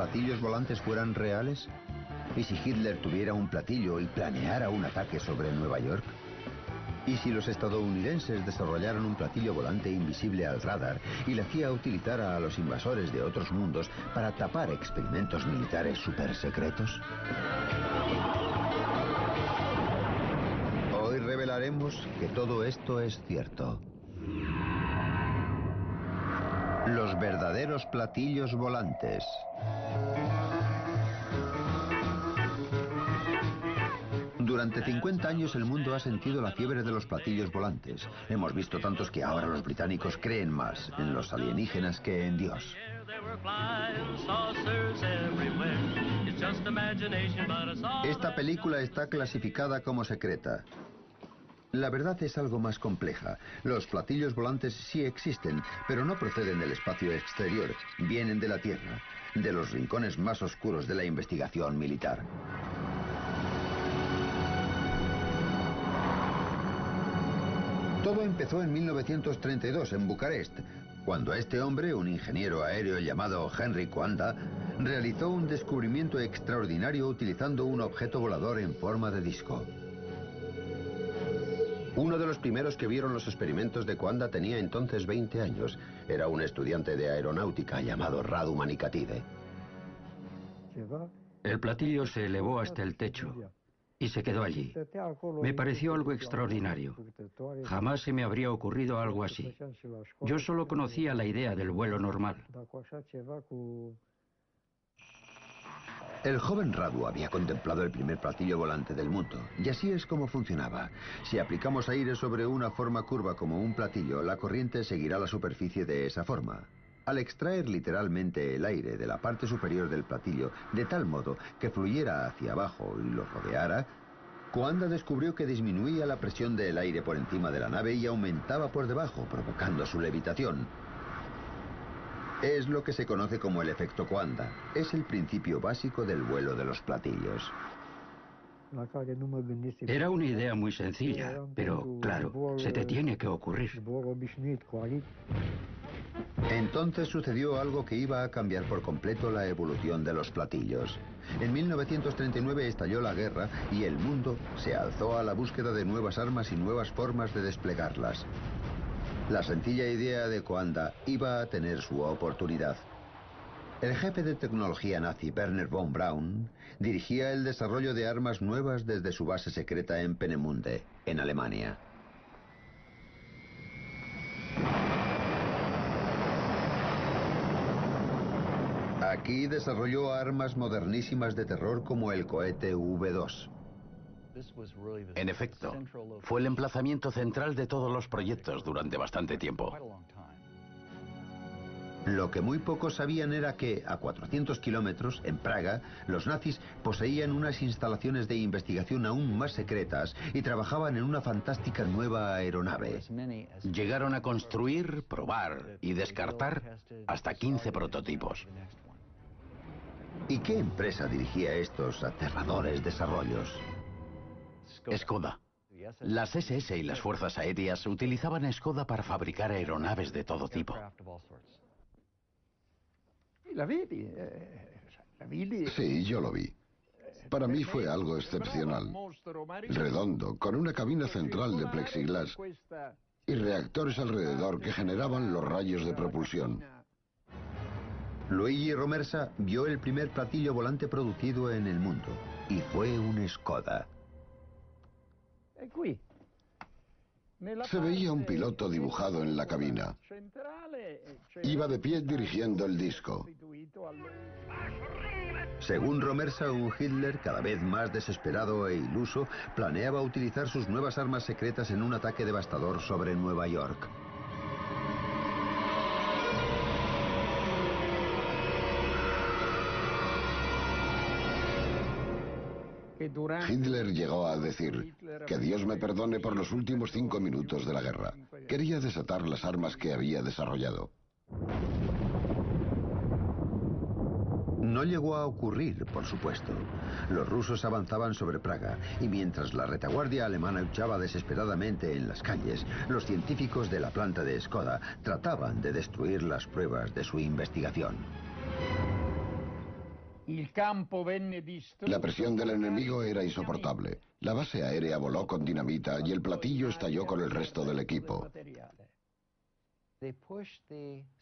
platillos volantes fueran reales? ¿Y si Hitler tuviera un platillo y planeara un ataque sobre Nueva York? ¿Y si los estadounidenses desarrollaran un platillo volante invisible al radar y la CIA utilizara a los invasores de otros mundos para tapar experimentos militares supersecretos? Hoy revelaremos que todo esto es cierto. Los verdaderos platillos volantes. Durante 50 años el mundo ha sentido la fiebre de los platillos volantes. Hemos visto tantos que ahora los británicos creen más en los alienígenas que en Dios. Esta película está clasificada como secreta. La verdad es algo más compleja. Los platillos volantes sí existen, pero no proceden del espacio exterior, vienen de la Tierra, de los rincones más oscuros de la investigación militar. Todo empezó en 1932 en Bucarest, cuando este hombre, un ingeniero aéreo llamado Henry Coanda, realizó un descubrimiento extraordinario utilizando un objeto volador en forma de disco. Uno de los primeros que vieron los experimentos de Coanda tenía entonces 20 años. Era un estudiante de aeronáutica llamado Radu Manikatide. El platillo se elevó hasta el techo y se quedó allí. Me pareció algo extraordinario. Jamás se me habría ocurrido algo así. Yo solo conocía la idea del vuelo normal. El joven Radu había contemplado el primer platillo volante del mundo, y así es como funcionaba. Si aplicamos aire sobre una forma curva como un platillo, la corriente seguirá la superficie de esa forma. Al extraer literalmente el aire de la parte superior del platillo de tal modo que fluyera hacia abajo y lo rodeara, Coanda descubrió que disminuía la presión del aire por encima de la nave y aumentaba por debajo, provocando su levitación. Es lo que se conoce como el efecto Coanda. Es el principio básico del vuelo de los platillos. Era una idea muy sencilla, pero claro, se te tiene que ocurrir. Entonces sucedió algo que iba a cambiar por completo la evolución de los platillos. En 1939 estalló la guerra y el mundo se alzó a la búsqueda de nuevas armas y nuevas formas de desplegarlas. La sencilla idea de Coanda iba a tener su oportunidad. El jefe de tecnología nazi, Werner von Braun, dirigía el desarrollo de armas nuevas desde su base secreta en Penemunde, en Alemania. Aquí desarrolló armas modernísimas de terror como el cohete V2. En efecto, fue el emplazamiento central de todos los proyectos durante bastante tiempo. Lo que muy pocos sabían era que, a 400 kilómetros, en Praga, los nazis poseían unas instalaciones de investigación aún más secretas y trabajaban en una fantástica nueva aeronave. Llegaron a construir, probar y descartar hasta 15 prototipos. ¿Y qué empresa dirigía estos aterradores desarrollos? Skoda. Las SS y las fuerzas aéreas utilizaban Skoda para fabricar aeronaves de todo tipo. Sí, yo lo vi. Para mí fue algo excepcional. Redondo, con una cabina central de plexiglas y reactores alrededor que generaban los rayos de propulsión. Luigi Romersa vio el primer platillo volante producido en el mundo y fue un Skoda. Se veía un piloto dibujado en la cabina. Iba de pie dirigiendo el disco. Según Romersa, un Hitler cada vez más desesperado e iluso planeaba utilizar sus nuevas armas secretas en un ataque devastador sobre Nueva York. Hitler llegó a decir, que Dios me perdone por los últimos cinco minutos de la guerra. Quería desatar las armas que había desarrollado. No llegó a ocurrir, por supuesto. Los rusos avanzaban sobre Praga y mientras la retaguardia alemana luchaba desesperadamente en las calles, los científicos de la planta de Skoda trataban de destruir las pruebas de su investigación. La presión del enemigo era insoportable. La base aérea voló con dinamita y el platillo estalló con el resto del equipo.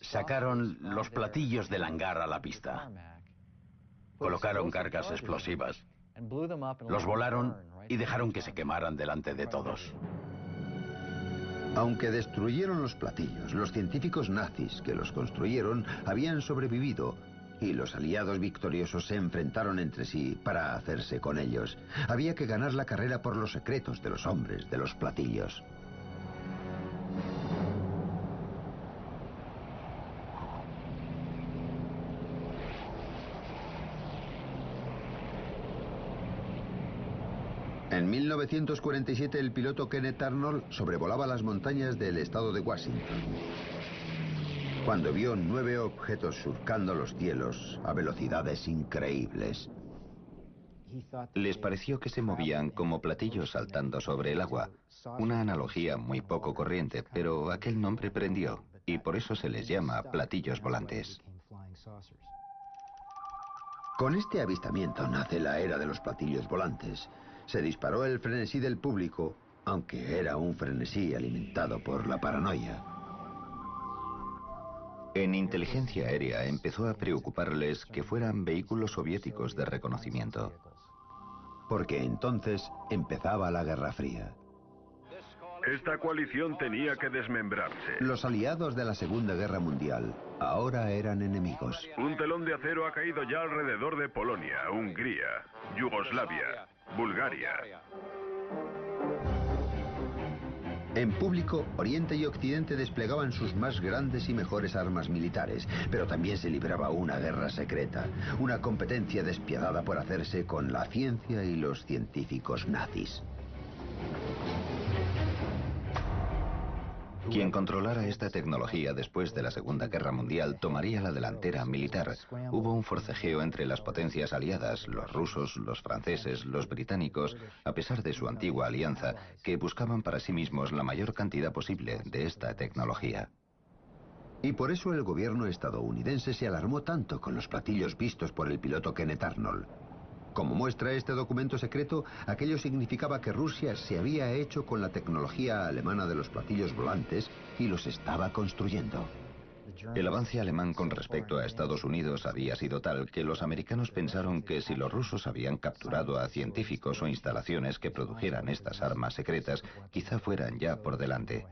Sacaron los platillos del hangar a la pista. Colocaron cargas explosivas. Los volaron y dejaron que se quemaran delante de todos. Aunque destruyeron los platillos, los científicos nazis que los construyeron habían sobrevivido y los aliados victoriosos se enfrentaron entre sí para hacerse con ellos. Había que ganar la carrera por los secretos de los hombres de los platillos. En 1947 el piloto Kenneth Arnold sobrevolaba las montañas del estado de Washington cuando vio nueve objetos surcando los cielos a velocidades increíbles. Les pareció que se movían como platillos saltando sobre el agua. Una analogía muy poco corriente, pero aquel nombre prendió y por eso se les llama platillos volantes. Con este avistamiento nace la era de los platillos volantes. Se disparó el frenesí del público, aunque era un frenesí alimentado por la paranoia. En inteligencia aérea empezó a preocuparles que fueran vehículos soviéticos de reconocimiento. Porque entonces empezaba la Guerra Fría. Esta coalición tenía que desmembrarse. Los aliados de la Segunda Guerra Mundial ahora eran enemigos. Un telón de acero ha caído ya alrededor de Polonia, Hungría, Yugoslavia, Bulgaria. En público, Oriente y Occidente desplegaban sus más grandes y mejores armas militares, pero también se libraba una guerra secreta, una competencia despiadada por hacerse con la ciencia y los científicos nazis. Quien controlara esta tecnología después de la Segunda Guerra Mundial tomaría la delantera militar. Hubo un forcejeo entre las potencias aliadas, los rusos, los franceses, los británicos, a pesar de su antigua alianza, que buscaban para sí mismos la mayor cantidad posible de esta tecnología. Y por eso el gobierno estadounidense se alarmó tanto con los platillos vistos por el piloto Kenneth Arnold. Como muestra este documento secreto, aquello significaba que Rusia se había hecho con la tecnología alemana de los platillos volantes y los estaba construyendo. El avance alemán con respecto a Estados Unidos había sido tal que los americanos pensaron que si los rusos habían capturado a científicos o instalaciones que produjeran estas armas secretas, quizá fueran ya por delante.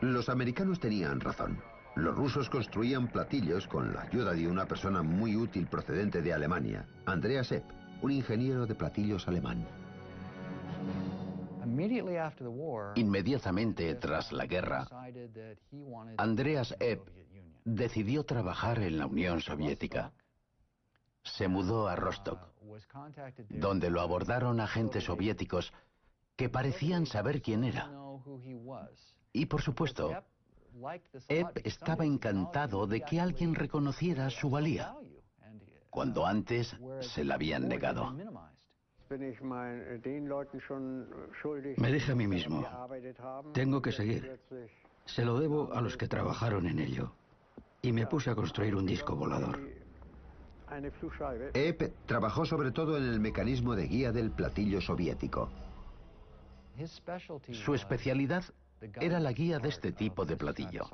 Los americanos tenían razón. Los rusos construían platillos con la ayuda de una persona muy útil procedente de Alemania, Andreas Epp, un ingeniero de platillos alemán. Inmediatamente tras la guerra, Andreas Epp decidió trabajar en la Unión Soviética. Se mudó a Rostock, donde lo abordaron agentes soviéticos que parecían saber quién era. Y por supuesto, Ebb estaba encantado de que alguien reconociera su valía, cuando antes se la habían negado. Me dije a mí mismo, tengo que seguir. Se lo debo a los que trabajaron en ello. Y me puse a construir un disco volador. Ebb trabajó sobre todo en el mecanismo de guía del platillo soviético. Su especialidad era la guía de este tipo de platillo.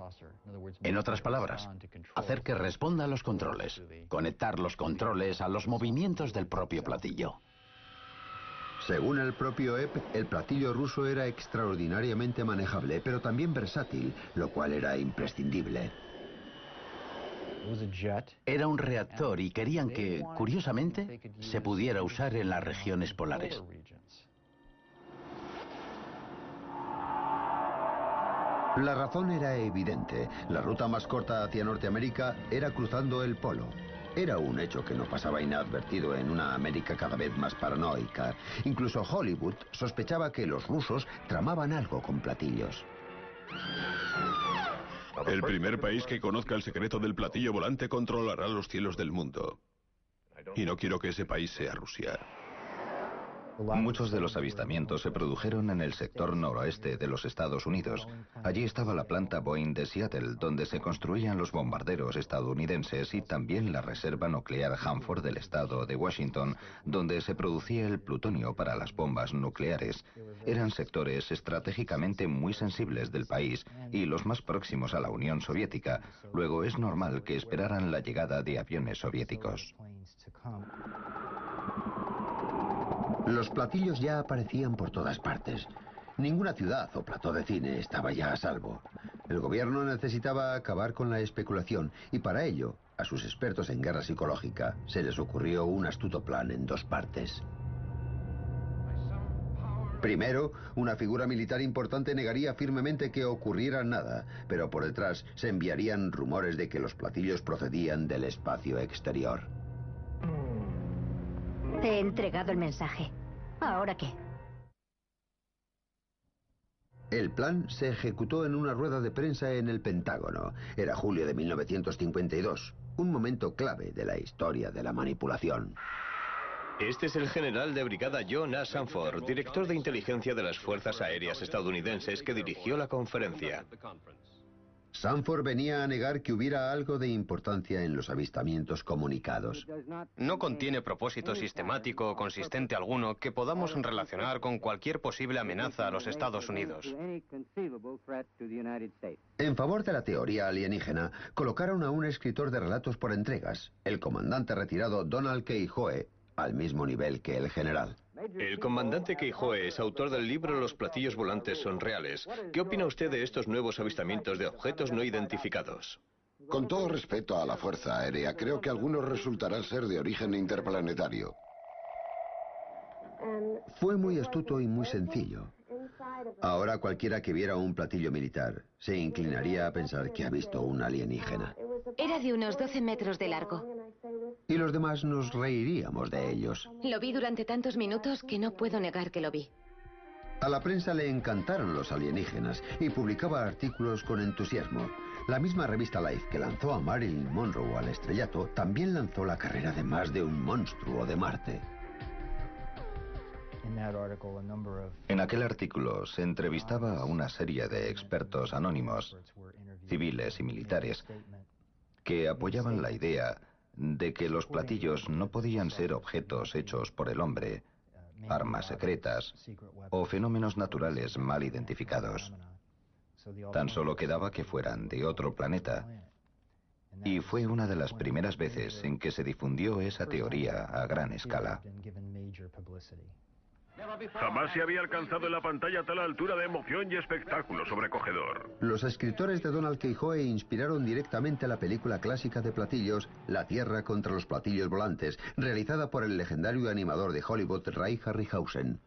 En otras palabras, hacer que responda a los controles, conectar los controles a los movimientos del propio platillo. Según el propio EP, el platillo ruso era extraordinariamente manejable, pero también versátil, lo cual era imprescindible. Era un reactor y querían que, curiosamente, se pudiera usar en las regiones polares. La razón era evidente. La ruta más corta hacia Norteamérica era cruzando el polo. Era un hecho que no pasaba inadvertido en una América cada vez más paranoica. Incluso Hollywood sospechaba que los rusos tramaban algo con platillos. El primer país que conozca el secreto del platillo volante controlará los cielos del mundo. Y no quiero que ese país sea Rusia. Muchos de los avistamientos se produjeron en el sector noroeste de los Estados Unidos. Allí estaba la planta Boeing de Seattle, donde se construían los bombarderos estadounidenses y también la reserva nuclear Hanford del estado de Washington, donde se producía el plutonio para las bombas nucleares. Eran sectores estratégicamente muy sensibles del país y los más próximos a la Unión Soviética. Luego es normal que esperaran la llegada de aviones soviéticos. Los platillos ya aparecían por todas partes. Ninguna ciudad o plató de cine estaba ya a salvo. El gobierno necesitaba acabar con la especulación y para ello, a sus expertos en guerra psicológica, se les ocurrió un astuto plan en dos partes. Primero, una figura militar importante negaría firmemente que ocurriera nada, pero por detrás se enviarían rumores de que los platillos procedían del espacio exterior. Te he entregado el mensaje. ¿Ahora qué? El plan se ejecutó en una rueda de prensa en el Pentágono. Era julio de 1952, un momento clave de la historia de la manipulación. Este es el general de brigada John A. Sanford, director de inteligencia de las Fuerzas Aéreas estadounidenses, que dirigió la conferencia. Sanford venía a negar que hubiera algo de importancia en los avistamientos comunicados. No contiene propósito sistemático o consistente alguno que podamos relacionar con cualquier posible amenaza a los Estados Unidos. En favor de la teoría alienígena, colocaron a un escritor de relatos por entregas, el comandante retirado Donald K. Hoe, al mismo nivel que el general. El comandante Keijoe es autor del libro Los platillos volantes son reales. ¿Qué opina usted de estos nuevos avistamientos de objetos no identificados? Con todo respeto a la Fuerza Aérea, creo que algunos resultarán ser de origen interplanetario. Fue muy astuto y muy sencillo. Ahora cualquiera que viera un platillo militar se inclinaría a pensar que ha visto un alienígena. Era de unos 12 metros de largo. Y los demás nos reiríamos de ellos. Lo vi durante tantos minutos que no puedo negar que lo vi. A la prensa le encantaron los alienígenas y publicaba artículos con entusiasmo. La misma revista Life que lanzó a Marilyn Monroe al estrellato también lanzó la carrera de más de un monstruo de Marte. En aquel artículo se entrevistaba a una serie de expertos anónimos, civiles y militares, que apoyaban la idea de que los platillos no podían ser objetos hechos por el hombre, armas secretas o fenómenos naturales mal identificados. Tan solo quedaba que fueran de otro planeta. Y fue una de las primeras veces en que se difundió esa teoría a gran escala. Jamás se había alcanzado en la pantalla tal altura de emoción y espectáculo sobrecogedor. Los escritores de Donald Keyhoe inspiraron directamente la película clásica de platillos La Tierra contra los platillos volantes, realizada por el legendario animador de Hollywood Ray Harryhausen.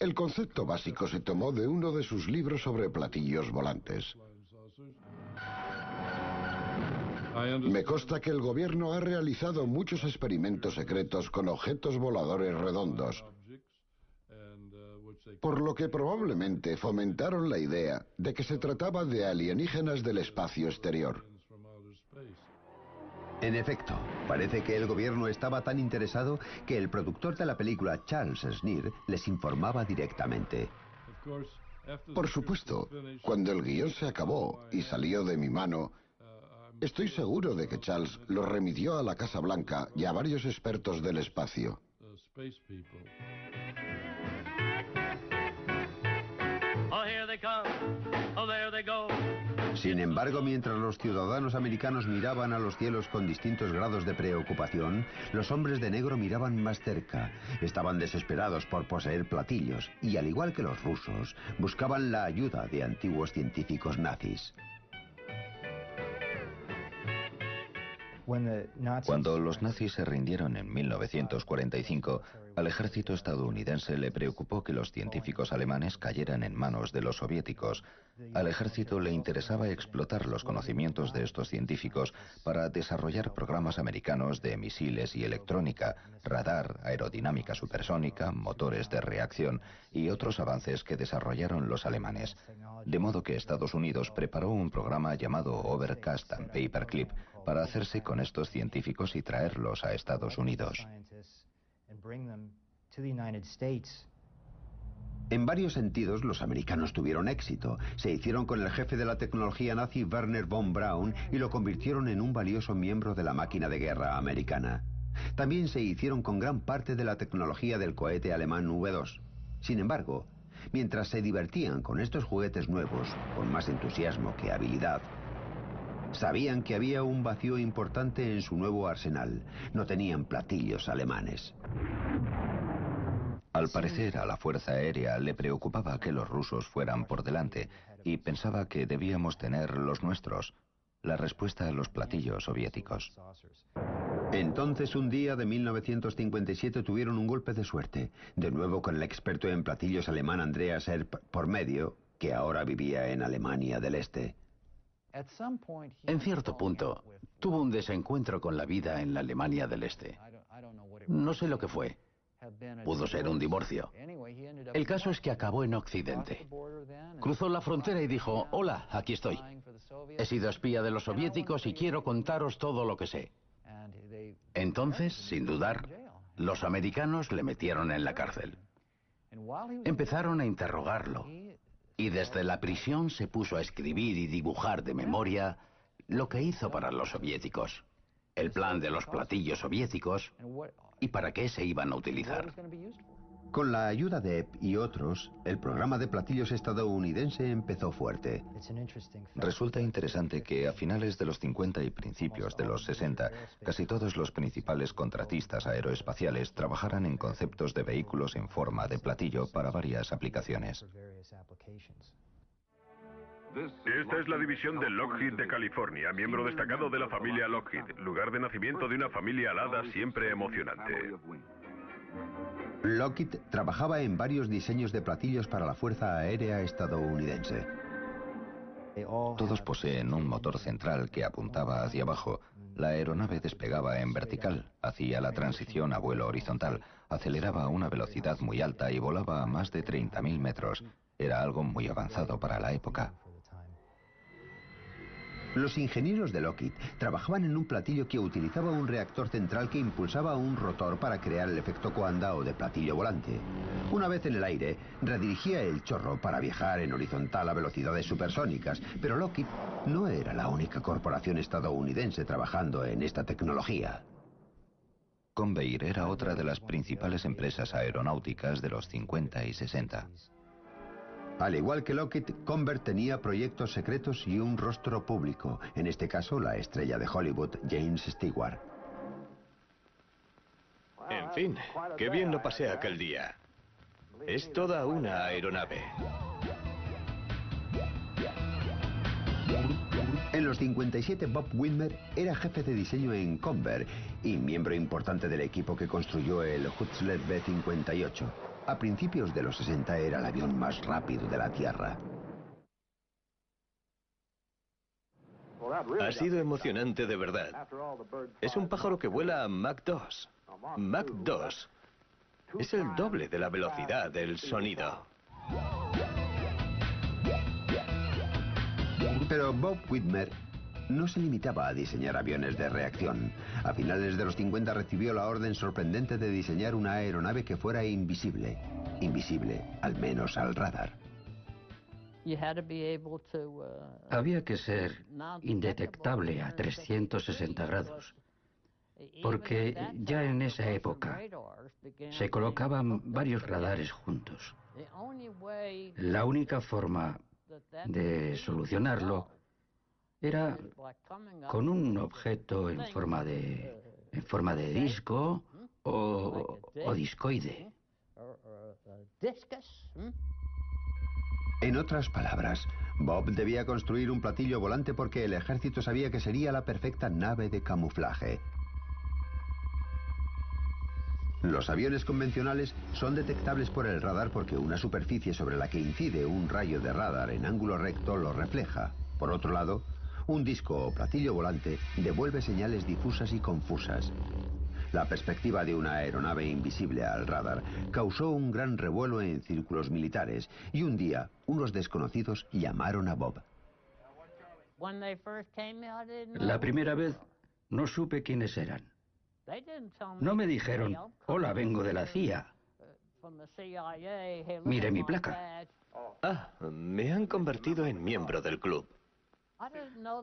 El concepto básico se tomó de uno de sus libros sobre platillos volantes. Me consta que el gobierno ha realizado muchos experimentos secretos con objetos voladores redondos, por lo que probablemente fomentaron la idea de que se trataba de alienígenas del espacio exterior. En efecto, parece que el gobierno estaba tan interesado que el productor de la película, Charles Sneer, les informaba directamente. Por supuesto, cuando el guion se acabó y salió de mi mano, Estoy seguro de que Charles lo remitió a la Casa Blanca y a varios expertos del espacio. Sin embargo, mientras los ciudadanos americanos miraban a los cielos con distintos grados de preocupación, los hombres de negro miraban más cerca. Estaban desesperados por poseer platillos y, al igual que los rusos, buscaban la ayuda de antiguos científicos nazis. Cuando los nazis se rindieron en 1945, al ejército estadounidense le preocupó que los científicos alemanes cayeran en manos de los soviéticos. Al ejército le interesaba explotar los conocimientos de estos científicos para desarrollar programas americanos de misiles y electrónica, radar, aerodinámica supersónica, motores de reacción y otros avances que desarrollaron los alemanes. De modo que Estados Unidos preparó un programa llamado Overcast and Paperclip para hacerse con estos científicos y traerlos a Estados Unidos. En varios sentidos, los americanos tuvieron éxito. Se hicieron con el jefe de la tecnología nazi Werner von Braun y lo convirtieron en un valioso miembro de la máquina de guerra americana. También se hicieron con gran parte de la tecnología del cohete alemán V2. Sin embargo, mientras se divertían con estos juguetes nuevos, con más entusiasmo que habilidad, sabían que había un vacío importante en su nuevo arsenal. No tenían platillos alemanes. Al parecer, a la Fuerza Aérea le preocupaba que los rusos fueran por delante y pensaba que debíamos tener los nuestros, la respuesta a los platillos soviéticos. Entonces, un día de 1957 tuvieron un golpe de suerte, de nuevo con el experto en platillos alemán Andreas Erp por medio, que ahora vivía en Alemania del Este. En cierto punto, tuvo un desencuentro con la vida en la Alemania del Este. No sé lo que fue. Pudo ser un divorcio. El caso es que acabó en Occidente. Cruzó la frontera y dijo, hola, aquí estoy. He sido espía de los soviéticos y quiero contaros todo lo que sé. Entonces, sin dudar, los americanos le metieron en la cárcel. Empezaron a interrogarlo y desde la prisión se puso a escribir y dibujar de memoria lo que hizo para los soviéticos, el plan de los platillos soviéticos y para qué se iban a utilizar. Con la ayuda de EP y otros, el programa de platillos estadounidense empezó fuerte. Resulta interesante que a finales de los 50 y principios de los 60, casi todos los principales contratistas aeroespaciales trabajaran en conceptos de vehículos en forma de platillo para varias aplicaciones. Esta es la división de Lockheed de California, miembro destacado de la familia Lockheed, lugar de nacimiento de una familia alada siempre emocionante. Lockheed trabajaba en varios diseños de platillos para la Fuerza Aérea estadounidense. Todos poseen un motor central que apuntaba hacia abajo. La aeronave despegaba en vertical, hacía la transición a vuelo horizontal, aceleraba a una velocidad muy alta y volaba a más de 30.000 metros. Era algo muy avanzado para la época. Los ingenieros de Lockheed trabajaban en un platillo que utilizaba un reactor central que impulsaba un rotor para crear el efecto coanda o de platillo volante. Una vez en el aire, redirigía el chorro para viajar en horizontal a velocidades supersónicas, pero Lockheed no era la única corporación estadounidense trabajando en esta tecnología. Convair era otra de las principales empresas aeronáuticas de los 50 y 60. Al igual que Lockheed, Convert tenía proyectos secretos y un rostro público, en este caso la estrella de Hollywood, James Stewart. En fin, qué bien lo pasé aquel día. Es toda una aeronave. En los 57, Bob Widmer era jefe de diseño en Convert y miembro importante del equipo que construyó el Hutzler B-58. A principios de los 60 era el avión más rápido de la Tierra. Ha sido emocionante de verdad. Es un pájaro que vuela a Mach 2. Mach 2 es el doble de la velocidad del sonido. Pero Bob Whitmer no se limitaba a diseñar aviones de reacción. A finales de los 50 recibió la orden sorprendente de diseñar una aeronave que fuera invisible. Invisible, al menos al radar. Había que ser indetectable a 360 grados, porque ya en esa época se colocaban varios radares juntos. La única forma de solucionarlo era con un objeto en forma de en forma de disco o, o discoide. En otras palabras, Bob debía construir un platillo volante porque el ejército sabía que sería la perfecta nave de camuflaje. Los aviones convencionales son detectables por el radar porque una superficie sobre la que incide un rayo de radar en ángulo recto lo refleja. Por otro lado, un disco o platillo volante devuelve señales difusas y confusas. La perspectiva de una aeronave invisible al radar causó un gran revuelo en círculos militares y un día unos desconocidos llamaron a Bob. La primera vez no supe quiénes eran. No me dijeron, hola, vengo de la CIA. Mire mi placa. Ah, me han convertido en miembro del club.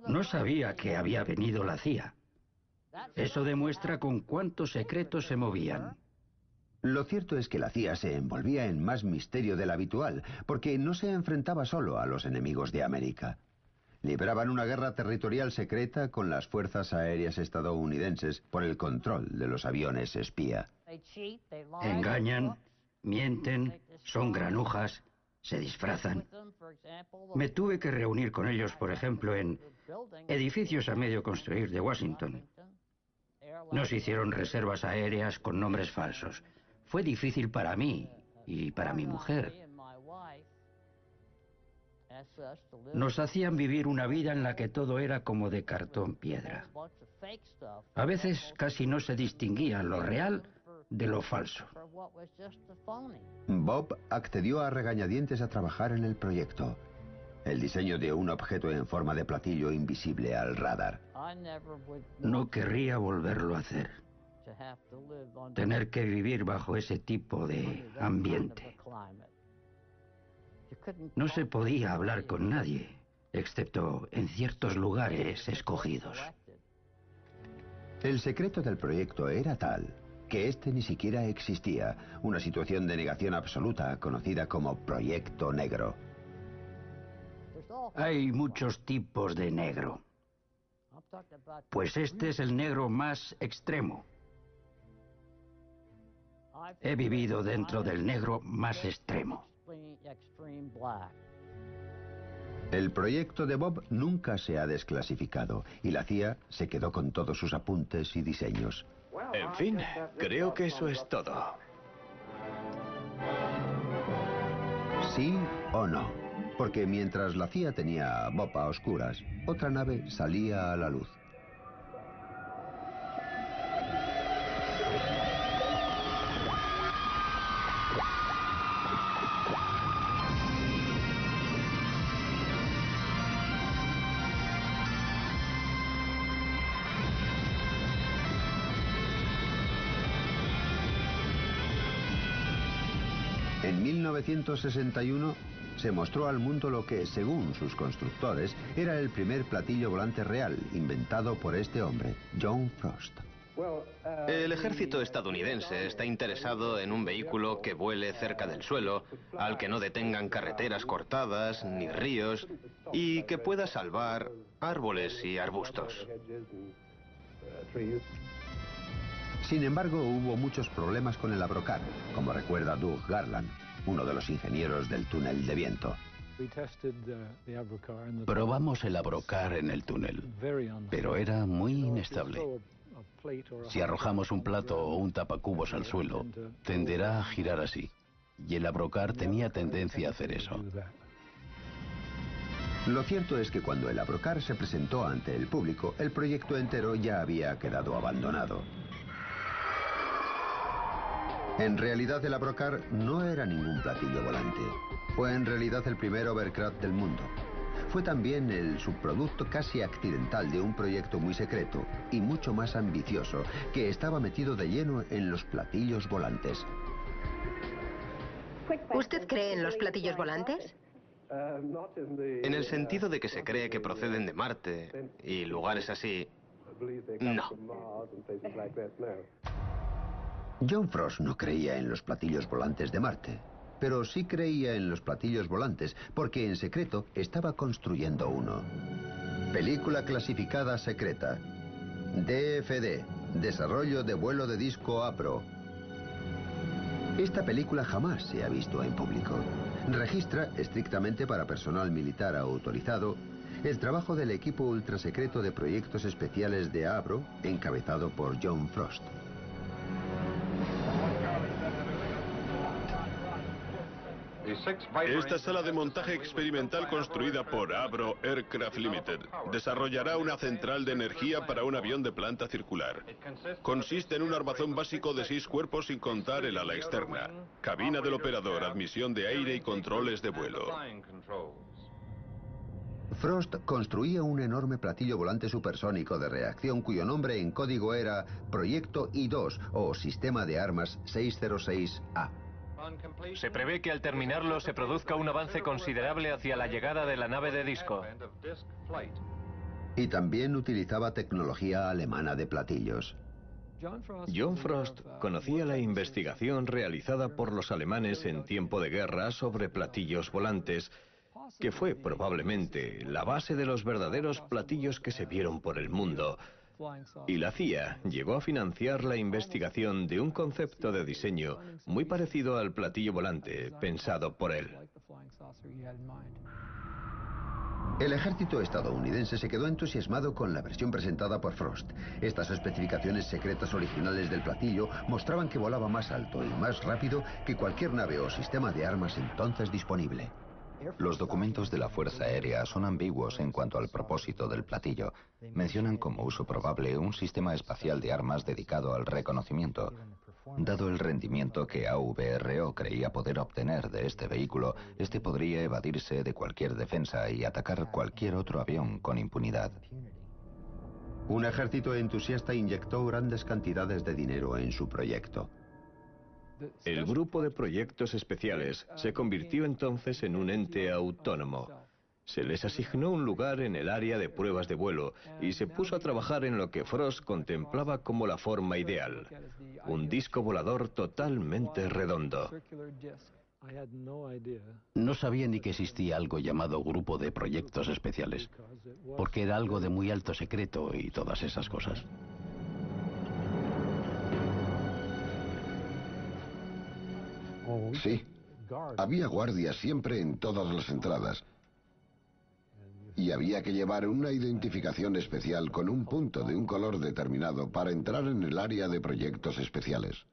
No sabía que había venido la CIA. Eso demuestra con cuántos secretos se movían. Lo cierto es que la CIA se envolvía en más misterio del habitual, porque no se enfrentaba solo a los enemigos de América. Libraban una guerra territorial secreta con las fuerzas aéreas estadounidenses por el control de los aviones espía. Engañan, mienten, son granujas, se disfrazan. Me tuve que reunir con ellos, por ejemplo, en edificios a medio construir de Washington. Nos hicieron reservas aéreas con nombres falsos. Fue difícil para mí y para mi mujer. Nos hacían vivir una vida en la que todo era como de cartón piedra. A veces casi no se distinguía lo real de lo falso. Bob accedió a regañadientes a trabajar en el proyecto. El diseño de un objeto en forma de platillo invisible al radar. No querría volverlo a hacer tener que vivir bajo ese tipo de ambiente. No se podía hablar con nadie, excepto en ciertos lugares escogidos. El secreto del proyecto era tal que este ni siquiera existía, una situación de negación absoluta conocida como Proyecto Negro. Hay muchos tipos de negro. Pues este es el negro más extremo. He vivido dentro del negro más extremo. El proyecto de Bob nunca se ha desclasificado y la CIA se quedó con todos sus apuntes y diseños. En fin, creo que eso es todo. ¿Sí o no? Porque mientras la CIA tenía a Bob a oscuras, otra nave salía a la luz. En 1961 se mostró al mundo lo que, según sus constructores, era el primer platillo volante real inventado por este hombre, John Frost. El ejército estadounidense está interesado en un vehículo que vuele cerca del suelo, al que no detengan carreteras cortadas ni ríos y que pueda salvar árboles y arbustos. Sin embargo, hubo muchos problemas con el Abrocar, como recuerda Doug Garland, uno de los ingenieros del túnel de viento. Probamos el Abrocar en el túnel, pero era muy inestable. Si arrojamos un plato o un tapacubos al suelo, tenderá a girar así. Y el Abrocar tenía tendencia a hacer eso. Lo cierto es que cuando el Abrocar se presentó ante el público, el proyecto entero ya había quedado abandonado. En realidad el Abrocar no era ningún platillo volante. Fue en realidad el primer overcraft del mundo. Fue también el subproducto casi accidental de un proyecto muy secreto y mucho más ambicioso que estaba metido de lleno en los platillos volantes. ¿Usted cree en los platillos volantes? En el sentido de que se cree que proceden de Marte y lugares así, no. John Frost no creía en los platillos volantes de Marte, pero sí creía en los platillos volantes porque en secreto estaba construyendo uno. Película clasificada secreta. DFD, Desarrollo de vuelo de disco APRO. Esta película jamás se ha visto en público. Registra, estrictamente para personal militar autorizado, el trabajo del equipo ultrasecreto de proyectos especiales de ABRO, encabezado por John Frost. Esta sala de montaje experimental construida por Abro Aircraft Limited desarrollará una central de energía para un avión de planta circular. Consiste en un armazón básico de seis cuerpos sin contar el ala externa, cabina del operador, admisión de aire y controles de vuelo. Frost construía un enorme platillo volante supersónico de reacción cuyo nombre en código era Proyecto I-2 o Sistema de Armas 606A. Se prevé que al terminarlo se produzca un avance considerable hacia la llegada de la nave de disco. Y también utilizaba tecnología alemana de platillos. John Frost conocía la investigación realizada por los alemanes en tiempo de guerra sobre platillos volantes, que fue probablemente la base de los verdaderos platillos que se vieron por el mundo. Y la CIA llegó a financiar la investigación de un concepto de diseño muy parecido al platillo volante pensado por él. El ejército estadounidense se quedó entusiasmado con la versión presentada por Frost. Estas especificaciones secretas originales del platillo mostraban que volaba más alto y más rápido que cualquier nave o sistema de armas entonces disponible. Los documentos de la Fuerza Aérea son ambiguos en cuanto al propósito del platillo. Mencionan como uso probable un sistema espacial de armas dedicado al reconocimiento. Dado el rendimiento que AVRO creía poder obtener de este vehículo, este podría evadirse de cualquier defensa y atacar cualquier otro avión con impunidad. Un ejército entusiasta inyectó grandes cantidades de dinero en su proyecto. El grupo de proyectos especiales se convirtió entonces en un ente autónomo. Se les asignó un lugar en el área de pruebas de vuelo y se puso a trabajar en lo que Frost contemplaba como la forma ideal, un disco volador totalmente redondo. No sabía ni que existía algo llamado grupo de proyectos especiales, porque era algo de muy alto secreto y todas esas cosas. Sí, había guardias siempre en todas las entradas. Y había que llevar una identificación especial con un punto de un color determinado para entrar en el área de proyectos especiales.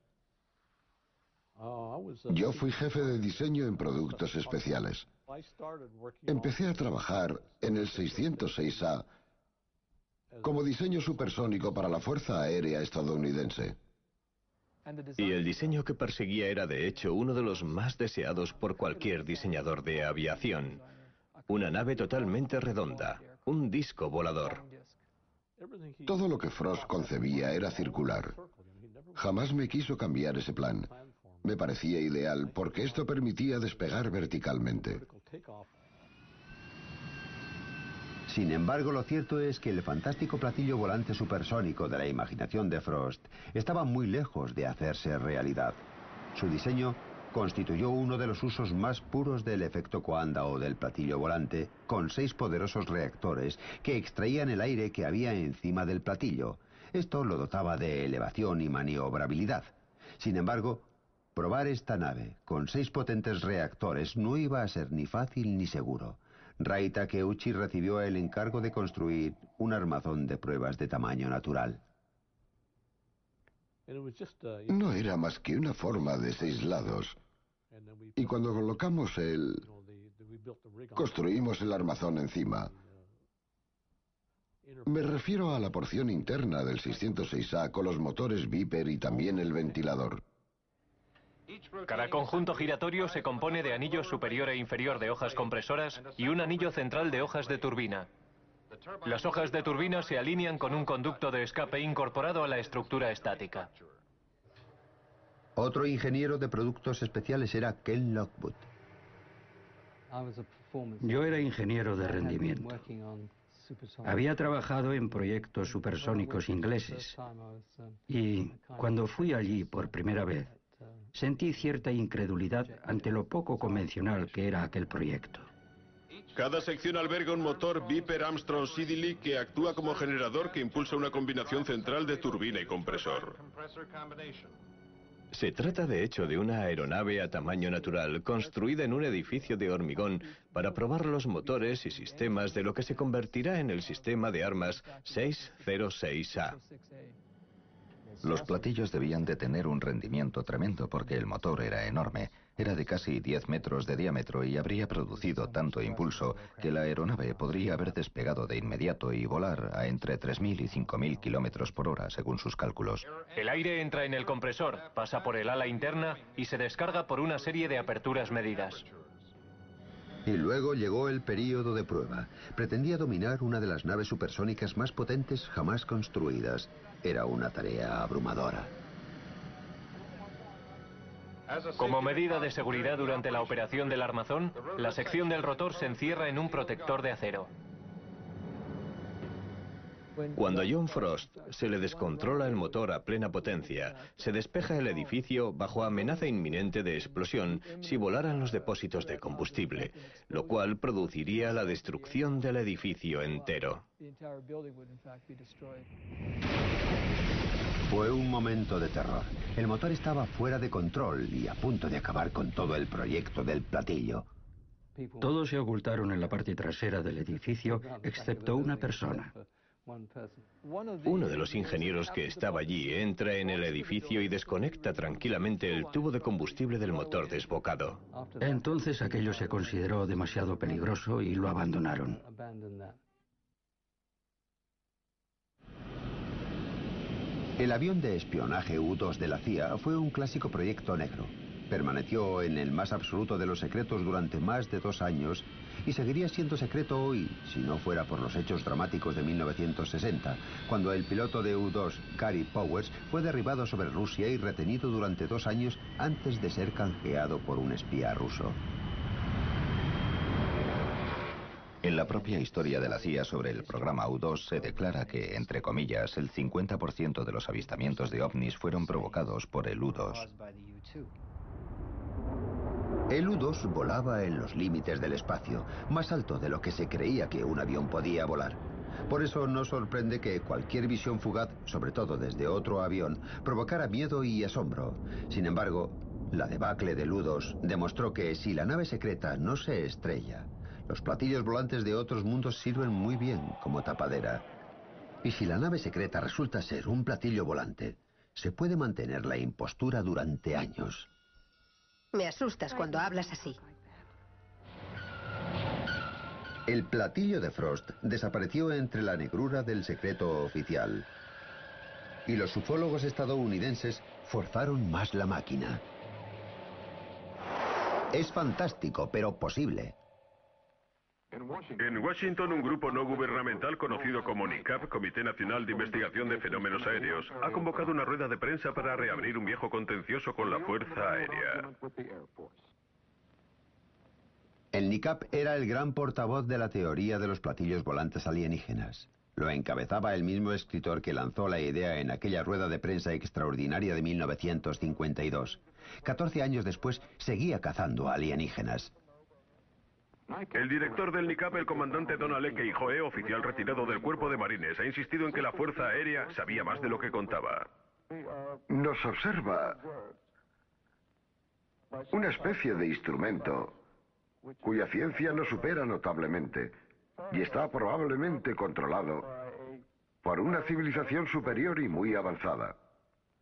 Yo fui jefe de diseño en productos especiales. Empecé a trabajar en el 606A como diseño supersónico para la Fuerza Aérea estadounidense. Y el diseño que perseguía era de hecho uno de los más deseados por cualquier diseñador de aviación. Una nave totalmente redonda, un disco volador. Todo lo que Frost concebía era circular. Jamás me quiso cambiar ese plan. Me parecía ideal porque esto permitía despegar verticalmente. Sin embargo, lo cierto es que el fantástico platillo volante supersónico de la imaginación de Frost estaba muy lejos de hacerse realidad. Su diseño constituyó uno de los usos más puros del efecto Coanda o del platillo volante, con seis poderosos reactores que extraían el aire que había encima del platillo. Esto lo dotaba de elevación y maniobrabilidad. Sin embargo, probar esta nave con seis potentes reactores no iba a ser ni fácil ni seguro. Rai Takeuchi recibió el encargo de construir un armazón de pruebas de tamaño natural. No era más que una forma de seis lados. Y cuando colocamos el... construimos el armazón encima. Me refiero a la porción interna del 606A con los motores Viper y también el ventilador. Cada conjunto giratorio se compone de anillo superior e inferior de hojas compresoras y un anillo central de hojas de turbina. Las hojas de turbina se alinean con un conducto de escape incorporado a la estructura estática. Otro ingeniero de productos especiales era Ken Lockwood. Yo era ingeniero de rendimiento. Había trabajado en proyectos supersónicos ingleses y cuando fui allí por primera vez, Sentí cierta incredulidad ante lo poco convencional que era aquel proyecto. Cada sección alberga un motor Viper Armstrong Siddeley que actúa como generador que impulsa una combinación central de turbina y compresor. Se trata de hecho de una aeronave a tamaño natural construida en un edificio de hormigón para probar los motores y sistemas de lo que se convertirá en el sistema de armas 606A. Los platillos debían de tener un rendimiento tremendo porque el motor era enorme, era de casi 10 metros de diámetro y habría producido tanto impulso que la aeronave podría haber despegado de inmediato y volar a entre 3.000 y 5.000 kilómetros por hora, según sus cálculos. El aire entra en el compresor, pasa por el ala interna y se descarga por una serie de aperturas medidas. Y luego llegó el período de prueba. Pretendía dominar una de las naves supersónicas más potentes jamás construidas. Era una tarea abrumadora. Como medida de seguridad durante la operación del armazón, la sección del rotor se encierra en un protector de acero. Cuando a John Frost se le descontrola el motor a plena potencia, se despeja el edificio bajo amenaza inminente de explosión si volaran los depósitos de combustible, lo cual produciría la destrucción del edificio entero. Fue un momento de terror. El motor estaba fuera de control y a punto de acabar con todo el proyecto del platillo. Todos se ocultaron en la parte trasera del edificio, excepto una persona. Uno de los ingenieros que estaba allí entra en el edificio y desconecta tranquilamente el tubo de combustible del motor desbocado. Entonces aquello se consideró demasiado peligroso y lo abandonaron. El avión de espionaje U-2 de la CIA fue un clásico proyecto negro. Permaneció en el más absoluto de los secretos durante más de dos años y seguiría siendo secreto hoy si no fuera por los hechos dramáticos de 1960, cuando el piloto de U-2, Gary Powers, fue derribado sobre Rusia y retenido durante dos años antes de ser canjeado por un espía ruso. En la propia historia de la CIA sobre el programa U-2 se declara que, entre comillas, el 50% de los avistamientos de ovnis fueron provocados por el U-2. El U-2 volaba en los límites del espacio, más alto de lo que se creía que un avión podía volar. Por eso no sorprende que cualquier visión fugaz, sobre todo desde otro avión, provocara miedo y asombro. Sin embargo, la debacle del U-2 demostró que si la nave secreta no se estrella, los platillos volantes de otros mundos sirven muy bien como tapadera. Y si la nave secreta resulta ser un platillo volante, se puede mantener la impostura durante años. Me asustas cuando hablas así. El platillo de Frost desapareció entre la negrura del secreto oficial. Y los ufólogos estadounidenses forzaron más la máquina. Es fantástico, pero posible. En Washington, un grupo no gubernamental conocido como NICAP, Comité Nacional de Investigación de Fenómenos Aéreos, ha convocado una rueda de prensa para reabrir un viejo contencioso con la Fuerza Aérea. El NICAP era el gran portavoz de la teoría de los platillos volantes alienígenas. Lo encabezaba el mismo escritor que lanzó la idea en aquella rueda de prensa extraordinaria de 1952. 14 años después seguía cazando alienígenas. El director del NICAP, el comandante Donald E. Keijoe, oficial retirado del Cuerpo de Marines, ha insistido en que la Fuerza Aérea sabía más de lo que contaba. Nos observa una especie de instrumento cuya ciencia nos supera notablemente y está probablemente controlado por una civilización superior y muy avanzada.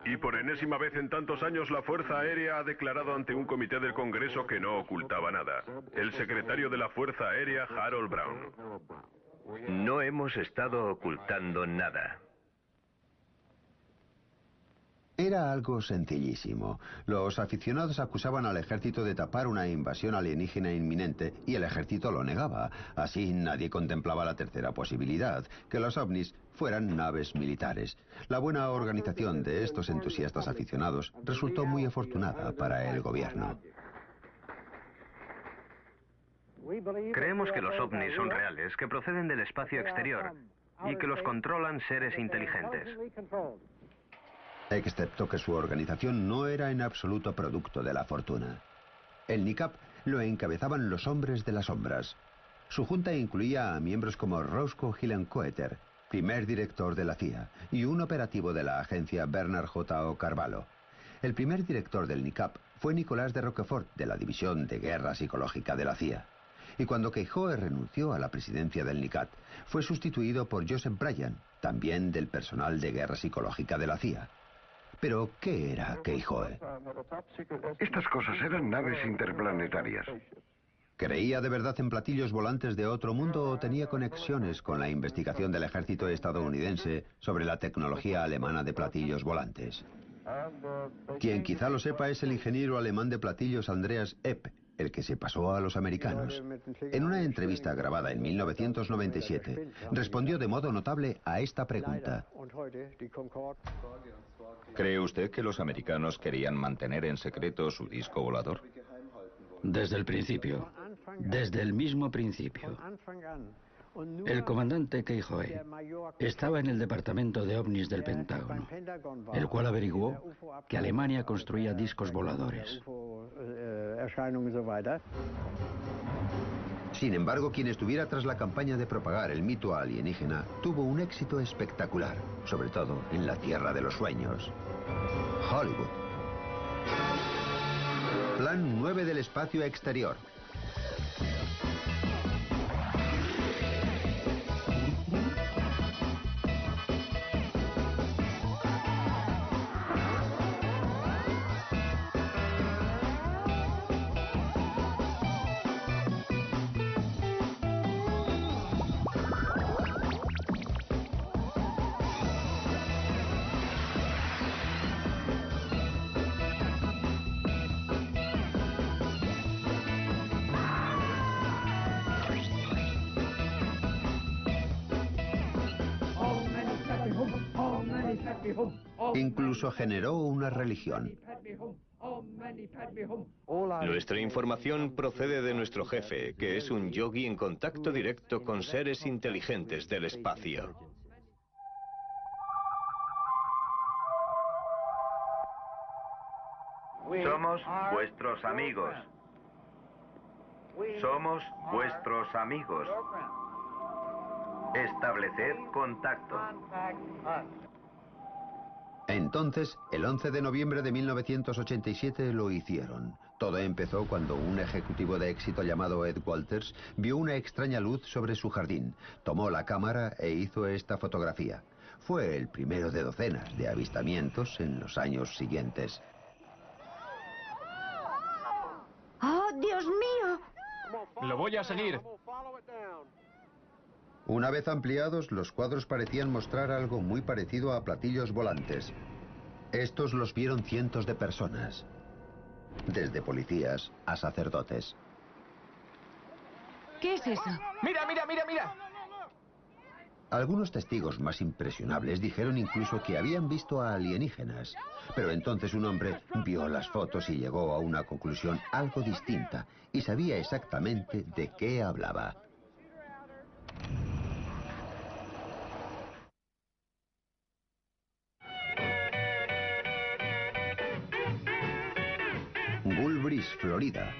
Y por enésima vez en tantos años la Fuerza Aérea ha declarado ante un comité del Congreso que no ocultaba nada. El secretario de la Fuerza Aérea, Harold Brown. No hemos estado ocultando nada. Era algo sencillísimo. Los aficionados acusaban al ejército de tapar una invasión alienígena inminente y el ejército lo negaba. Así nadie contemplaba la tercera posibilidad, que los ovnis fueran naves militares. La buena organización de estos entusiastas aficionados resultó muy afortunada para el gobierno. Creemos que los ovnis son reales, que proceden del espacio exterior y que los controlan seres inteligentes excepto que su organización no era en absoluto producto de la fortuna. El NICAP lo encabezaban los hombres de las sombras. Su junta incluía a miembros como Roscoe Hillenkoetter, primer director de la CIA, y un operativo de la agencia Bernard J. O. Carvalho. El primer director del NICAP fue Nicolás de Roquefort, de la División de Guerra Psicológica de la CIA. Y cuando Keijoe renunció a la presidencia del NICAP, fue sustituido por Joseph Bryan, también del personal de guerra psicológica de la CIA. Pero, ¿qué era Keijoe? Estas cosas eran naves interplanetarias. ¿Creía de verdad en platillos volantes de otro mundo o tenía conexiones con la investigación del ejército estadounidense sobre la tecnología alemana de platillos volantes? Quien quizá lo sepa es el ingeniero alemán de platillos Andreas Epp, el que se pasó a los americanos. En una entrevista grabada en 1997, respondió de modo notable a esta pregunta. ¿Cree usted que los americanos querían mantener en secreto su disco volador? Desde el principio. Desde el mismo principio. El comandante Keijoe estaba en el departamento de ovnis del Pentágono, el cual averiguó que Alemania construía discos voladores. Sin embargo, quien estuviera tras la campaña de propagar el mito alienígena tuvo un éxito espectacular, sobre todo en la Tierra de los Sueños. Hollywood. Plan 9 del espacio exterior. Incluso generó una religión. Nuestra información procede de nuestro jefe, que es un yogi en contacto directo con seres inteligentes del espacio. Somos vuestros amigos. Somos vuestros amigos. Estableced contacto. Entonces, el 11 de noviembre de 1987 lo hicieron. Todo empezó cuando un ejecutivo de éxito llamado Ed Walters vio una extraña luz sobre su jardín, tomó la cámara e hizo esta fotografía. Fue el primero de docenas de avistamientos en los años siguientes. ¡Oh, Dios mío! Lo voy a seguir. Una vez ampliados, los cuadros parecían mostrar algo muy parecido a platillos volantes. Estos los vieron cientos de personas, desde policías a sacerdotes. ¿Qué es eso? ¡Mira, mira, mira, mira! Algunos testigos más impresionables dijeron incluso que habían visto a alienígenas. Pero entonces un hombre vio las fotos y llegó a una conclusión algo distinta y sabía exactamente de qué hablaba. Florida.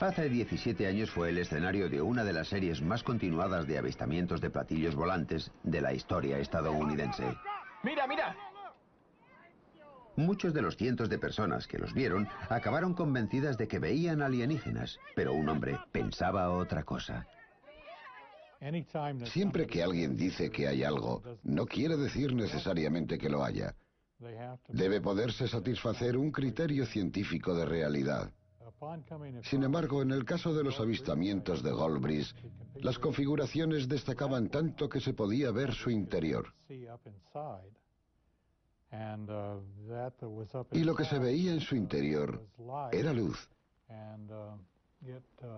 Hace 17 años fue el escenario de una de las series más continuadas de avistamientos de platillos volantes de la historia estadounidense. ¡Mira, mira! Muchos de los cientos de personas que los vieron acabaron convencidas de que veían alienígenas, pero un hombre pensaba otra cosa. Siempre que alguien dice que hay algo, no quiere decir necesariamente que lo haya. Debe poderse satisfacer un criterio científico de realidad. Sin embargo, en el caso de los avistamientos de Goldbridge, las configuraciones destacaban tanto que se podía ver su interior. Y lo que se veía en su interior era luz.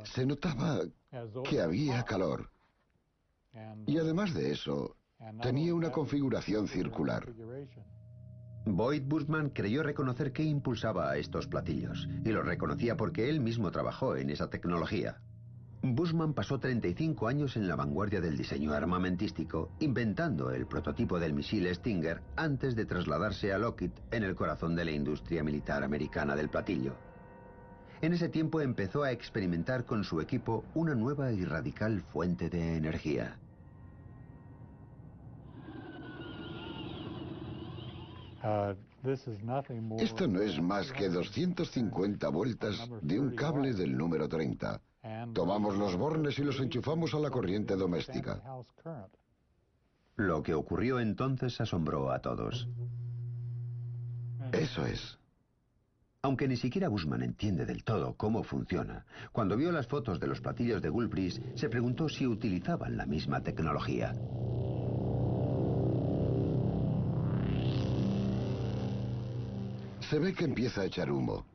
Se notaba que había calor. Y además de eso, tenía una configuración circular. Boyd Bushman creyó reconocer qué impulsaba a estos platillos, y lo reconocía porque él mismo trabajó en esa tecnología. Bushman pasó 35 años en la vanguardia del diseño armamentístico, inventando el prototipo del misil Stinger antes de trasladarse a Lockheed en el corazón de la industria militar americana del platillo. En ese tiempo empezó a experimentar con su equipo una nueva y radical fuente de energía. Esto no es más que 250 vueltas de un cable del número 30. Tomamos los bornes y los enchufamos a la corriente doméstica. Lo que ocurrió entonces asombró a todos. Eso es. Aunque ni siquiera Bushman entiende del todo cómo funciona, cuando vio las fotos de los platillos de Gulbris, se preguntó si utilizaban la misma tecnología. Se ve que empieza a echar humo.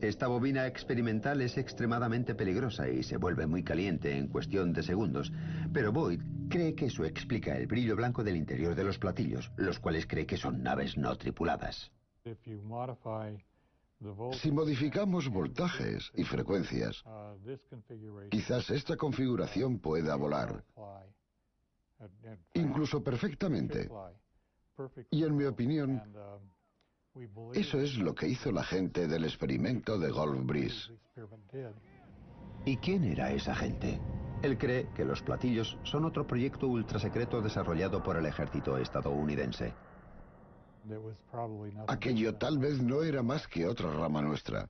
Esta bobina experimental es extremadamente peligrosa y se vuelve muy caliente en cuestión de segundos, pero Boyd cree que eso explica el brillo blanco del interior de los platillos, los cuales cree que son naves no tripuladas. Si modificamos voltajes y frecuencias, quizás esta configuración pueda volar, incluso perfectamente. Y en mi opinión, eso es lo que hizo la gente del experimento de Golf Breeze. ¿Y quién era esa gente? Él cree que los platillos son otro proyecto ultrasecreto desarrollado por el ejército estadounidense. Aquello tal vez no era más que otra rama nuestra.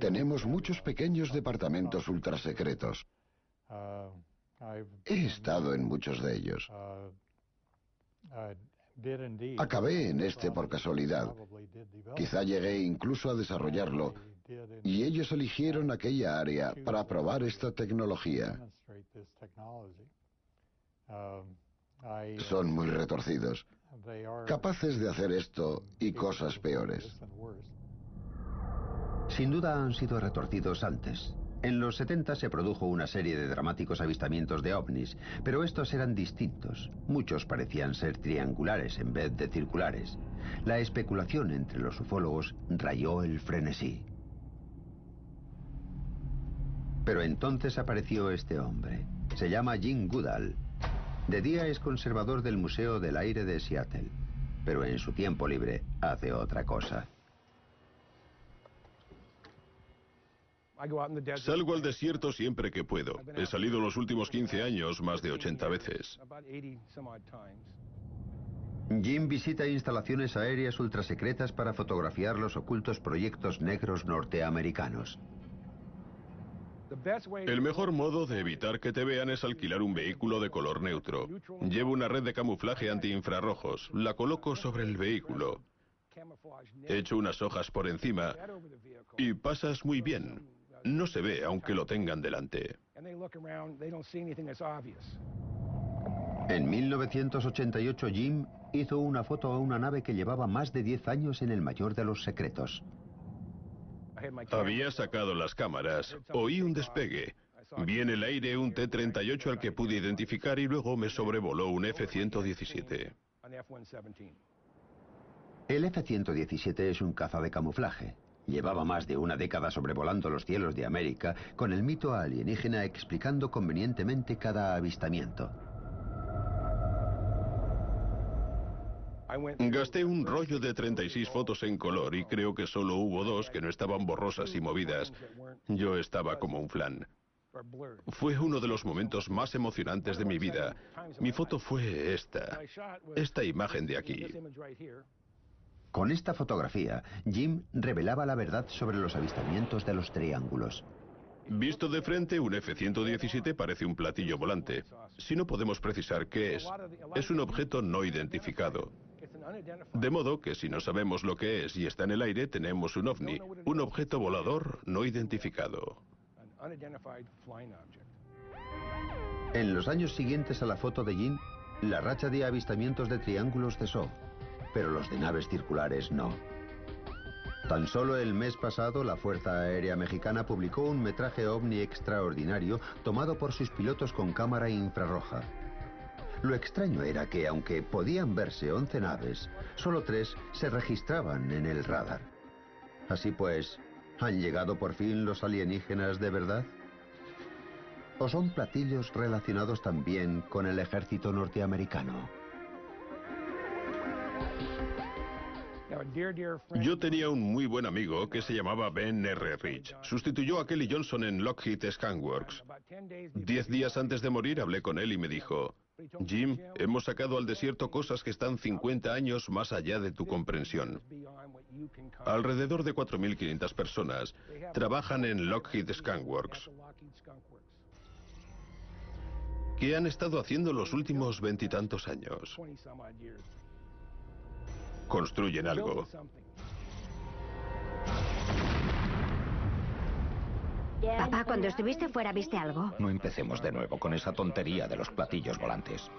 Tenemos muchos pequeños departamentos ultrasecretos. He estado en muchos de ellos. Acabé en este por casualidad. Quizá llegué incluso a desarrollarlo y ellos eligieron aquella área para probar esta tecnología. Son muy retorcidos, capaces de hacer esto y cosas peores. Sin duda han sido retorcidos antes. En los 70 se produjo una serie de dramáticos avistamientos de ovnis, pero estos eran distintos. Muchos parecían ser triangulares en vez de circulares. La especulación entre los ufólogos rayó el frenesí. Pero entonces apareció este hombre. Se llama Jim Goodall. De día es conservador del Museo del Aire de Seattle, pero en su tiempo libre hace otra cosa. Salgo al desierto siempre que puedo. He salido los últimos 15 años más de 80 veces. Jim visita instalaciones aéreas ultrasecretas para fotografiar los ocultos proyectos negros norteamericanos. El mejor modo de evitar que te vean es alquilar un vehículo de color neutro. Llevo una red de camuflaje antiinfrarrojos. La coloco sobre el vehículo. Echo unas hojas por encima y pasas muy bien. No se ve aunque lo tengan delante. En 1988 Jim hizo una foto a una nave que llevaba más de 10 años en el mayor de los secretos. Había sacado las cámaras, oí un despegue. Vi en el aire un T-38 al que pude identificar y luego me sobrevoló un F-117. El F-117 es un caza de camuflaje. Llevaba más de una década sobrevolando los cielos de América con el mito alienígena explicando convenientemente cada avistamiento. Gasté un rollo de 36 fotos en color y creo que solo hubo dos que no estaban borrosas y movidas. Yo estaba como un flan. Fue uno de los momentos más emocionantes de mi vida. Mi foto fue esta, esta imagen de aquí. Con esta fotografía, Jim revelaba la verdad sobre los avistamientos de los triángulos. Visto de frente, un F-117 parece un platillo volante. Si no podemos precisar qué es, es un objeto no identificado. De modo que si no sabemos lo que es y está en el aire, tenemos un ovni, un objeto volador no identificado. En los años siguientes a la foto de Jim, la racha de avistamientos de triángulos cesó pero los de naves circulares no. Tan solo el mes pasado, la Fuerza Aérea Mexicana publicó un metraje ovni extraordinario tomado por sus pilotos con cámara infrarroja. Lo extraño era que, aunque podían verse 11 naves, solo tres se registraban en el radar. Así pues, ¿han llegado por fin los alienígenas de verdad? ¿O son platillos relacionados también con el ejército norteamericano? Yo tenía un muy buen amigo que se llamaba Ben R. Rich. Sustituyó a Kelly Johnson en Lockheed Scanworks. Diez días antes de morir hablé con él y me dijo, Jim, hemos sacado al desierto cosas que están 50 años más allá de tu comprensión. Alrededor de 4.500 personas trabajan en Lockheed Scanworks. ¿Qué han estado haciendo los últimos veintitantos años? Construyen algo. Papá, cuando estuviste fuera, ¿viste algo? No empecemos de nuevo con esa tontería de los platillos volantes.